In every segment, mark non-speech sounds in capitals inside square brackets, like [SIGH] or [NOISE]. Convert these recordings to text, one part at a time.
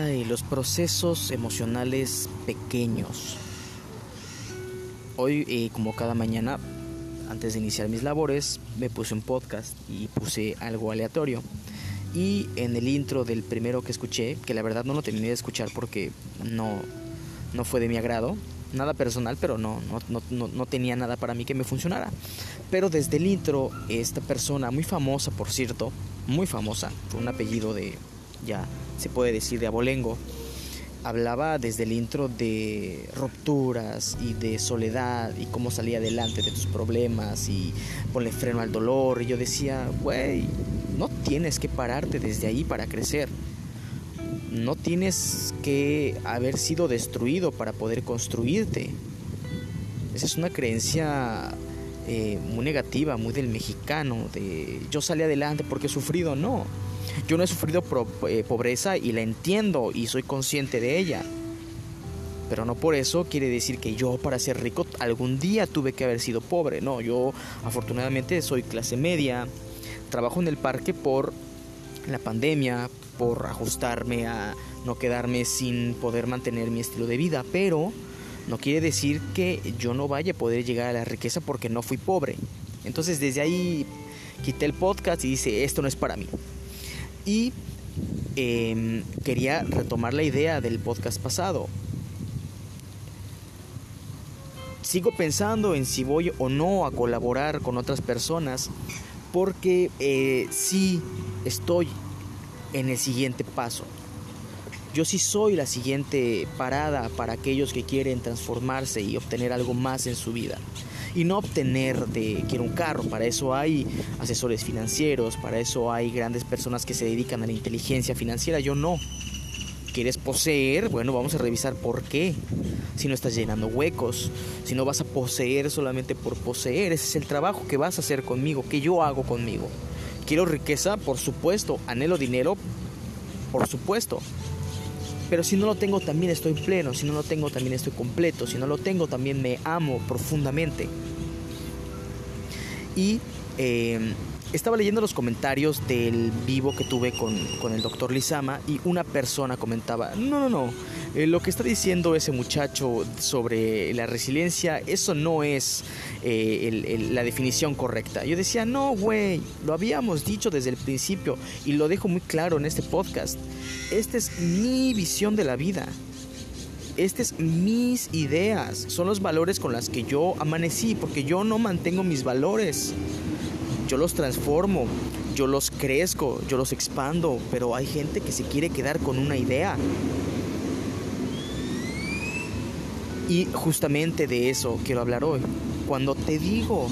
Los procesos emocionales pequeños. Hoy, eh, como cada mañana, antes de iniciar mis labores, me puse un podcast y puse algo aleatorio. Y en el intro del primero que escuché, que la verdad no lo terminé de escuchar porque no, no fue de mi agrado, nada personal, pero no, no, no, no, tenía nada para mí que me funcionara. Pero desde el intro, esta persona, muy famosa por cierto, muy famosa, con un apellido de, ya se puede decir, de abolengo, hablaba desde el intro de rupturas y de soledad y cómo salía adelante de tus problemas y ponle freno al dolor. Y yo decía, güey, no tienes que pararte desde ahí para crecer no tienes que haber sido destruido para poder construirte. Esa es una creencia eh, muy negativa, muy del mexicano, de yo salí adelante porque he sufrido, no. Yo no he sufrido eh, pobreza y la entiendo y soy consciente de ella. Pero no por eso quiere decir que yo para ser rico algún día tuve que haber sido pobre. No, yo afortunadamente soy clase media, trabajo en el parque por la pandemia, por ajustarme a no quedarme sin poder mantener mi estilo de vida, pero no quiere decir que yo no vaya a poder llegar a la riqueza porque no fui pobre. Entonces desde ahí quité el podcast y dice, esto no es para mí. Y em, quería retomar la idea del podcast pasado. Sigo pensando en si voy o no a colaborar con otras personas porque eh, sí estoy en el siguiente paso. Yo sí soy la siguiente parada para aquellos que quieren transformarse y obtener algo más en su vida. Y no obtener de quiero un carro, para eso hay asesores financieros, para eso hay grandes personas que se dedican a la inteligencia financiera, yo no. ¿Quieres poseer? Bueno, vamos a revisar por qué. Si no estás llenando huecos, si no vas a poseer solamente por poseer, ese es el trabajo que vas a hacer conmigo, que yo hago conmigo. Quiero riqueza, por supuesto. Anhelo dinero, por supuesto. Pero si no lo tengo también estoy pleno, si no lo tengo también estoy completo, si no lo tengo también me amo profundamente. Y eh, estaba leyendo los comentarios del vivo que tuve con, con el doctor Lizama y una persona comentaba, no, no, no, eh, lo que está diciendo ese muchacho sobre la resiliencia, eso no es eh, la definición correcta. Yo decía, no, güey, lo habíamos dicho desde el principio y lo dejo muy claro en este podcast. Esta es mi visión de la vida. Estas mis ideas, son los valores con los que yo amanecí, porque yo no mantengo mis valores. Yo los transformo, yo los crezco, yo los expando, pero hay gente que se quiere quedar con una idea. Y justamente de eso quiero hablar hoy. Cuando te digo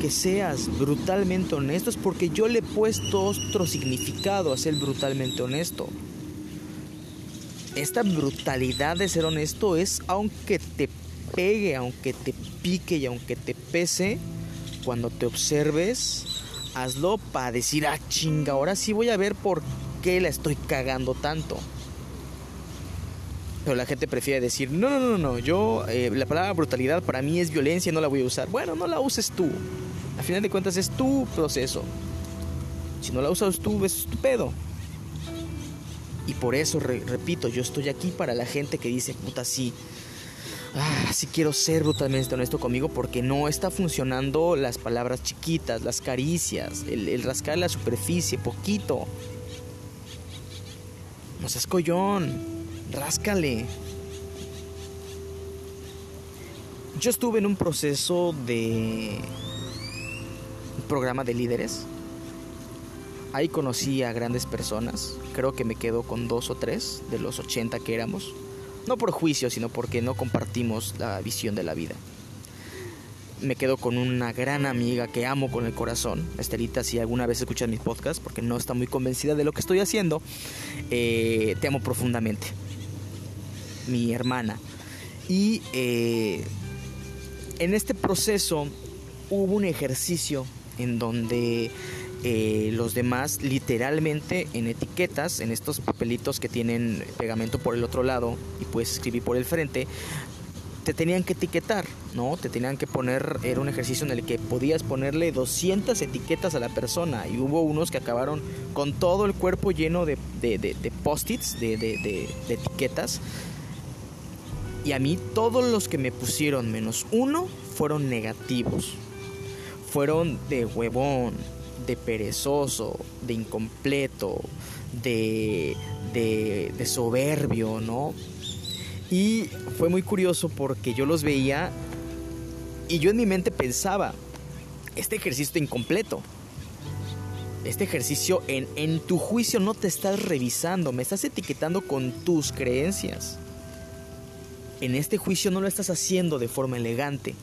que seas brutalmente honesto es porque yo le he puesto otro significado a ser brutalmente honesto. Esta brutalidad de ser honesto es aunque te pegue, aunque te pique y aunque te pese, cuando te observes, hazlo para decir, ah, chinga, ahora sí voy a ver por qué la estoy cagando tanto. Pero la gente prefiere decir, no, no, no, no, yo, eh, la palabra brutalidad para mí es violencia, no la voy a usar. Bueno, no la uses tú. Al final de cuentas es tu proceso. Si no la usas tú, es tu pedo. Y por eso, repito, yo estoy aquí para la gente que dice, puta, sí, ah, sí quiero ser brutalmente honesto conmigo porque no está funcionando las palabras chiquitas, las caricias, el, rascar la superficie, poquito. No seas collón ráscale. Yo estuve en un proceso de programa de líderes. Ahí conocí a grandes personas. Creo que me quedo con dos o tres de los 80 que éramos. No por juicio, sino porque no compartimos la visión de la vida. Me quedo con una gran amiga que amo con el corazón. Estelita, si alguna vez escuchas mis podcasts, porque no está muy convencida de lo que estoy haciendo, eh, te amo profundamente mi hermana. Y eh, en este proceso hubo un ejercicio en donde eh, los demás literalmente en etiquetas, en estos papelitos que tienen pegamento por el otro lado y puedes escribir por el frente, te tenían que etiquetar, ¿no? Te tenían que poner, era un ejercicio en el que podías ponerle 200 etiquetas a la persona y hubo unos que acabaron con todo el cuerpo lleno de, de, de, post-its, de, etiquetas. Y a mí todos los que me pusieron menos uno fueron negativos. Fueron de huevón, de perezoso, de incompleto, de, de, de soberbio, ¿no? Y fue muy curioso porque yo los veía y yo en mi mente pensaba, este ejercicio incompleto. Este ejercicio en, en tu juicio no te estás revisando, me estás etiquetando con tus creencias. En este juicio no lo estás haciendo de forma elegante.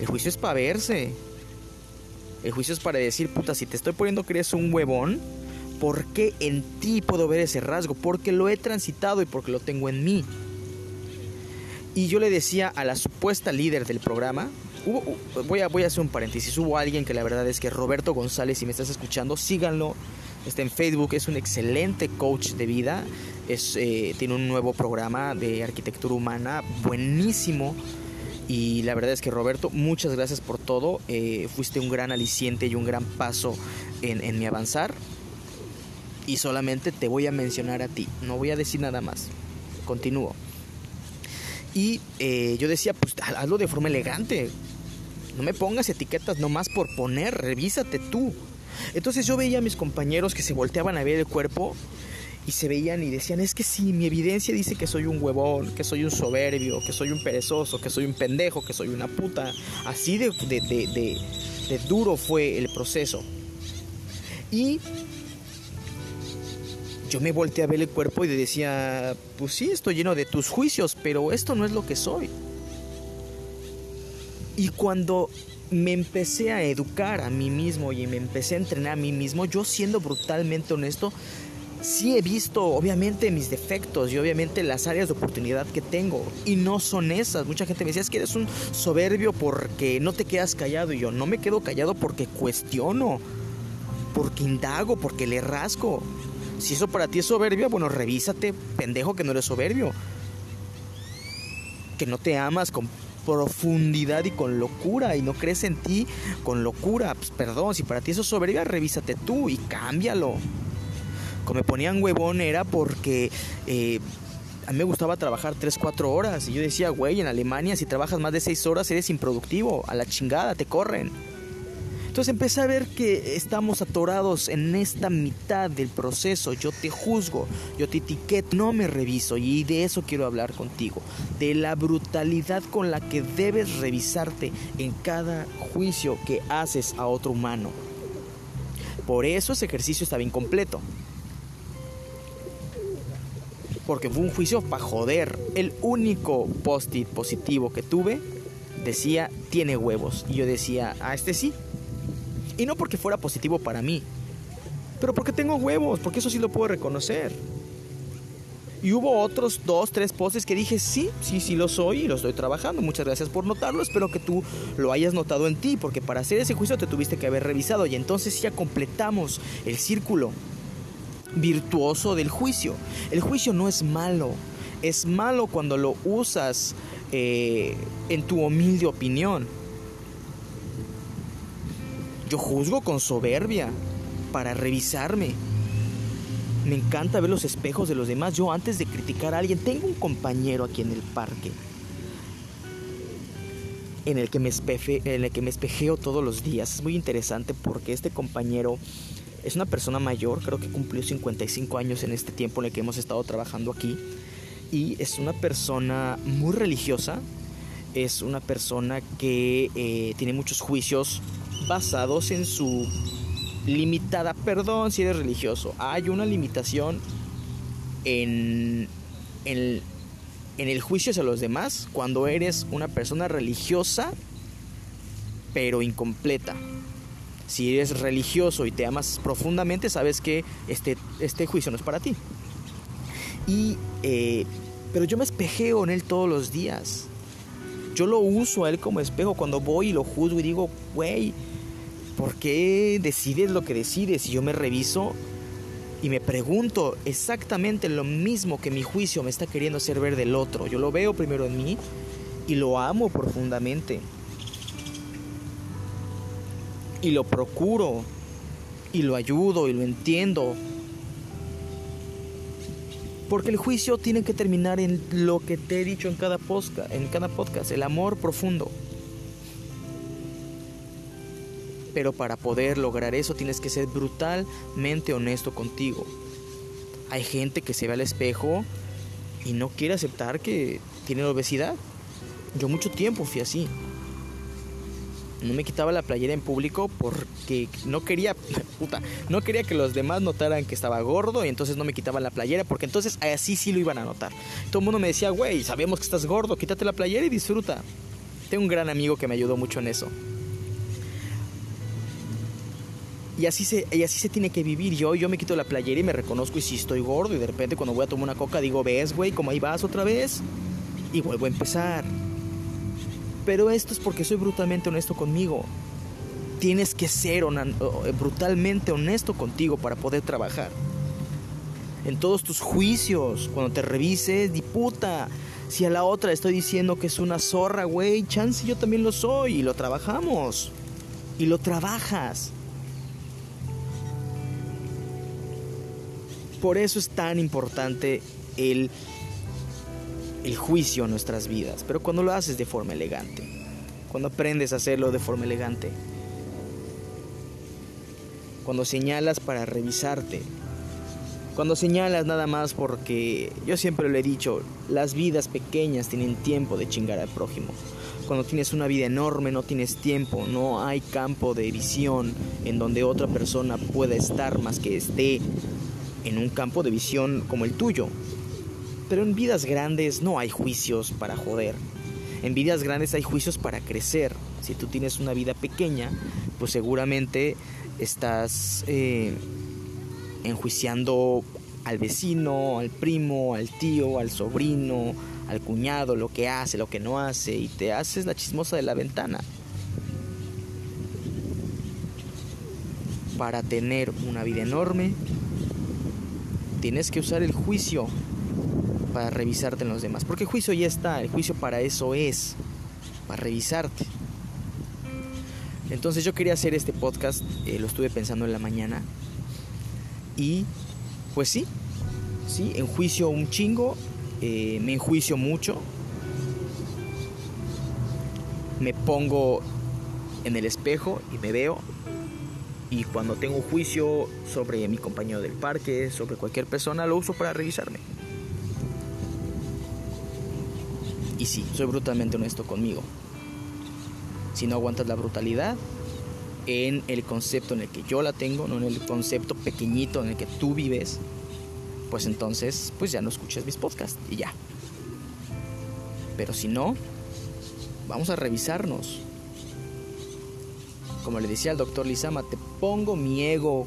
El juicio es para verse. El juicio es para decir, puta, si te estoy poniendo que un huevón, ¿Por qué en ti puedo ver ese rasgo? Porque lo he transitado y porque lo tengo en mí. Y yo le decía a la supuesta líder del programa, voy, a, voy a hacer un paréntesis, hubo alguien que la verdad es que Roberto González, si me estás escuchando, síganlo, está en Facebook, es un excelente coach de vida, es, eh, tiene un nuevo programa de arquitectura humana, buenísimo. Y la verdad es que Roberto, muchas gracias por todo. Eh, fuiste un gran aliciente y un gran paso en, mi avanzar y solamente te voy a mencionar a ti, no voy a decir nada más. Continúo. Y eh, yo decía, pues hazlo de forma elegante. No me pongas etiquetas nomás por poner, revísate tú. Entonces yo veía a mis compañeros que se volteaban a ver el cuerpo y se veían y decían, es que sí, mi evidencia dice que soy un huevón, que soy un soberbio, que soy un perezoso, que soy un pendejo, que soy una puta. Así de, de, duro fue el proceso. Y yo me volteé a ver el cuerpo y decía, pues sí, estoy lleno de tus juicios, pero esto no es lo que soy. Y cuando me empecé a educar a mí mismo y me empecé a entrenar a mí mismo, yo siendo brutalmente honesto, sí he visto obviamente mis defectos y obviamente las áreas de oportunidad que tengo. Y no son esas. Mucha gente me decía, es que eres un soberbio porque no te quedas callado. Y yo no me quedo callado porque cuestiono, porque indago, porque le rasco. Si eso para ti es soberbio, bueno, revísate, pendejo, que no eres soberbio. Que no te amas con profundidad y con locura y no crees en ti con locura. Pues perdón, si para ti eso es soberbia, revísate tú y cámbialo. Como me ponían huevón era porque eh, a mí me gustaba trabajar 3, 4 horas. Y yo decía, güey, en Alemania si trabajas más de 6 horas eres improductivo. A la chingada, te corren. Entonces empecé a ver que estamos atorados en esta mitad del proceso. Yo te juzgo, yo te etiqueto, no me reviso y de eso quiero hablar contigo. De la brutalidad con la que debes revisarte en cada juicio que haces a otro humano. Por eso ese ejercicio estaba incompleto. Porque fue un juicio para joder. El único post-it positivo que tuve decía, tiene huevos. Y yo decía, ah, este sí, y no porque fuera positivo para mí, pero porque tengo huevos, porque eso sí lo puedo reconocer. Y hubo otros dos, tres poses que dije, sí, sí, sí lo soy y lo estoy trabajando. Muchas gracias por notarlo. Espero que tú lo hayas notado en ti, porque para hacer ese juicio te tuviste que haber revisado. Y entonces ya completamos el círculo virtuoso del juicio. El juicio no es malo. Es malo cuando lo usas eh, en tu humilde opinión. Yo juzgo con soberbia para revisarme. Me encanta ver los espejos de los demás. Yo antes de criticar a alguien, tengo un compañero aquí en el parque en el que me, en el que me espejeo todos los días. Es muy interesante porque este compañero es una persona mayor, creo que cumplió 55 años en este tiempo en el que hemos estado trabajando aquí. Y es una persona muy religiosa, es una persona que eh, tiene muchos juicios basados en su limitada, perdón si eres religioso, hay una limitación en, en, en el juicio hacia los demás cuando eres una persona religiosa pero incompleta. Si eres religioso y te amas profundamente, sabes que este, este juicio no es para ti. Y, eh, pero yo me espejeo en él todos los días. Yo lo uso a él como espejo cuando voy y lo juzgo y digo, güey, ¿por qué decides lo que decides? Y yo me reviso y me pregunto exactamente lo mismo que mi juicio me está queriendo hacer ver del otro. Yo lo veo primero en mí y lo amo profundamente. Y lo procuro y lo ayudo y lo entiendo. Porque el juicio tiene que terminar en lo que te he dicho en cada podcast, en cada podcast, el amor profundo. Pero para poder lograr eso tienes que ser brutalmente honesto contigo. Hay gente que se ve al espejo y no quiere aceptar que tiene obesidad. Yo mucho tiempo fui así. No me quitaba la playera en público porque no quería, [LAUGHS] puta, no quería que los demás notaran que estaba gordo y entonces no me quitaban la playera porque entonces así sí lo iban a notar. Todo el mundo me decía, güey, sabemos que estás gordo, quítate la playera y disfruta. Tengo un gran amigo que me ayudó mucho en eso. Y así, se, y así se tiene que vivir. Yo, yo me quito la playera y me reconozco y si estoy gordo y de repente cuando voy a tomar una coca digo, ves, güey, como ahí vas otra vez. Y vuelvo a empezar. Pero esto es porque soy brutalmente honesto conmigo. Tienes que ser brutalmente honesto contigo para poder trabajar. En todos tus juicios, cuando te revises, di puta. Si a la otra estoy diciendo que es una zorra, güey, chance yo también lo soy y lo trabajamos. Y lo trabajas. Por eso es tan importante el el juicio en nuestras vidas, pero cuando lo haces de forma elegante, cuando aprendes a hacerlo de forma elegante, cuando señalas para revisarte, cuando señalas nada más porque yo siempre lo he dicho, las vidas pequeñas tienen tiempo de chingar al prójimo. Cuando tienes una vida enorme no tienes tiempo, no hay campo de visión en donde otra persona pueda estar más que esté en un campo de visión como el tuyo. Pero en vidas grandes no hay juicios para joder. En vidas grandes hay juicios para crecer. Si tú tienes una vida pequeña, pues seguramente estás eh, enjuiciando al vecino, al primo, al tío, al sobrino, al cuñado, lo que hace, lo que no hace, y te haces la chismosa de la ventana. Para tener una vida enorme, tienes que usar el juicio para revisarte en los demás. Porque juicio ya está, el juicio para eso es, para revisarte. Entonces yo quería hacer este podcast, eh, lo estuve pensando en la mañana. Y pues sí, sí, enjuicio un chingo, eh, me enjuicio mucho. Me pongo en el espejo y me veo. Y cuando tengo juicio sobre mi compañero del parque, sobre cualquier persona, lo uso para revisarme. Sí, soy brutalmente honesto conmigo. Si no aguantas la brutalidad en el concepto en el que yo la tengo, no en el concepto pequeñito en el que tú vives, pues entonces, pues ya no escuches mis podcasts y ya. Pero si no, vamos a revisarnos. Como le decía al doctor Lizama, te pongo mi ego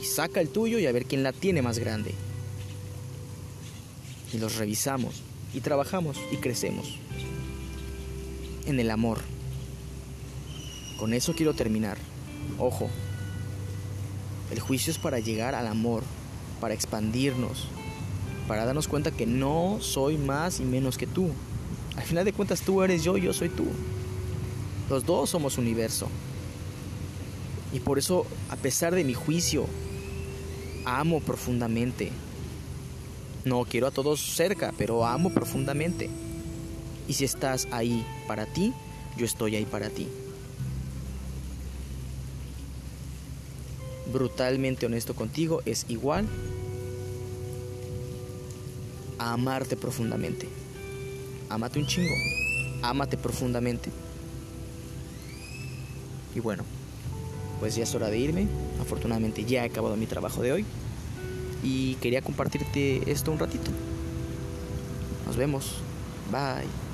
y saca el tuyo y a ver quién la tiene más grande. Y los revisamos y trabajamos y crecemos. En el amor. Con eso quiero terminar. Ojo, el juicio es para llegar al amor, para expandirnos, para darnos cuenta que no soy más y menos que tú. Al final de cuentas tú eres yo, yo soy tú. Los dos somos universo. Y por eso, a pesar de mi juicio, amo profundamente, no quiero a todos cerca, pero amo profundamente. Y si estás ahí para ti, yo estoy ahí para ti. Brutalmente honesto contigo es igual a amarte profundamente. Amate un chingo. Amate profundamente. Y bueno, pues ya es hora de irme. Afortunadamente ya he acabado mi trabajo de hoy y quería compartirte esto un ratito. Nos vemos. Bye.